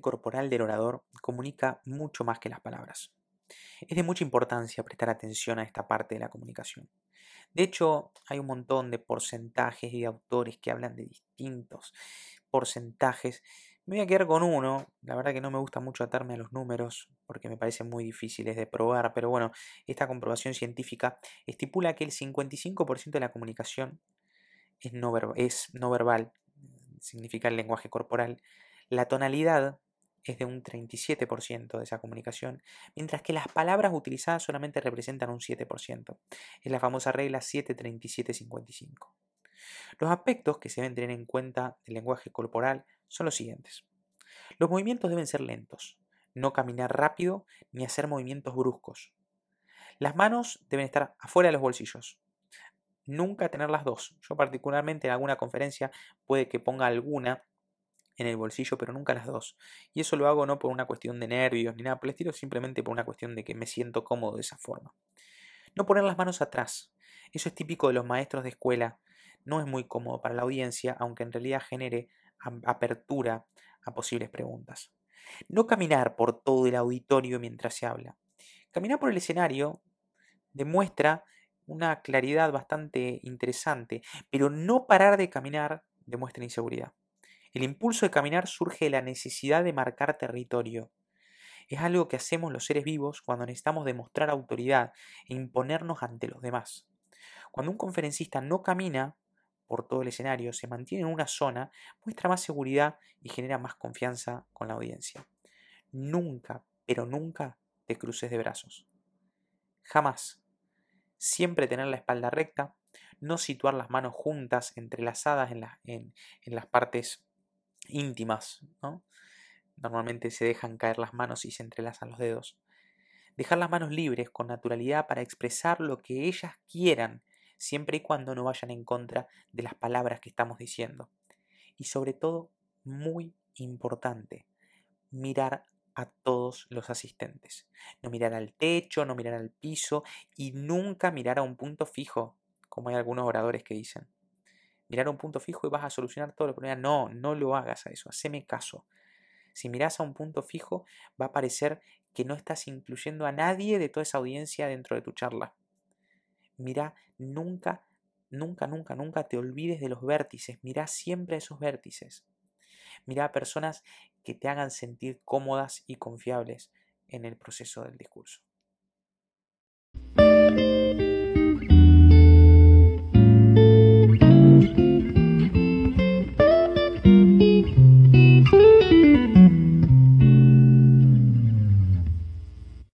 corporal del orador comunica mucho más que las palabras. Es de mucha importancia prestar atención a esta parte de la comunicación. De hecho, hay un montón de porcentajes y de autores que hablan de distintos porcentajes. Me voy a quedar con uno, la verdad que no me gusta mucho atarme a los números porque me parecen muy difíciles de probar, pero bueno, esta comprobación científica estipula que el 55% de la comunicación es no verbal, significa el lenguaje corporal. La tonalidad es de un 37% de esa comunicación, mientras que las palabras utilizadas solamente representan un 7%. Es la famosa regla 73755. Los aspectos que se deben tener en cuenta del lenguaje corporal son los siguientes. Los movimientos deben ser lentos, no caminar rápido ni hacer movimientos bruscos. Las manos deben estar afuera de los bolsillos. Nunca tener las dos. Yo particularmente en alguna conferencia puede que ponga alguna en el bolsillo, pero nunca las dos. Y eso lo hago no por una cuestión de nervios ni nada por el estilo, simplemente por una cuestión de que me siento cómodo de esa forma. No poner las manos atrás. Eso es típico de los maestros de escuela. No es muy cómodo para la audiencia, aunque en realidad genere apertura a posibles preguntas. No caminar por todo el auditorio mientras se habla. Caminar por el escenario demuestra una claridad bastante interesante, pero no parar de caminar demuestra inseguridad. El impulso de caminar surge de la necesidad de marcar territorio. Es algo que hacemos los seres vivos cuando necesitamos demostrar autoridad e imponernos ante los demás. Cuando un conferencista no camina por todo el escenario, se mantiene en una zona, muestra más seguridad y genera más confianza con la audiencia. Nunca, pero nunca te cruces de brazos. Jamás. Siempre tener la espalda recta, no situar las manos juntas, entrelazadas en, en las partes íntimas, ¿no? Normalmente se dejan caer las manos y se entrelazan los dedos. Dejar las manos libres con naturalidad para expresar lo que ellas quieran, siempre y cuando no vayan en contra de las palabras que estamos diciendo. Y sobre todo, muy importante, mirar a todos los asistentes. No mirar al techo, no mirar al piso y nunca mirar a un punto fijo, como hay algunos oradores que dicen mirar un punto fijo y vas a solucionar todo el problema. No, no lo hagas a eso, haceme caso. Si miras a un punto fijo, va a parecer que no estás incluyendo a nadie de toda esa audiencia dentro de tu charla. Mira, nunca, nunca, nunca, nunca te olvides de los vértices. Mira siempre esos vértices. Mira a personas que te hagan sentir cómodas y confiables en el proceso del discurso.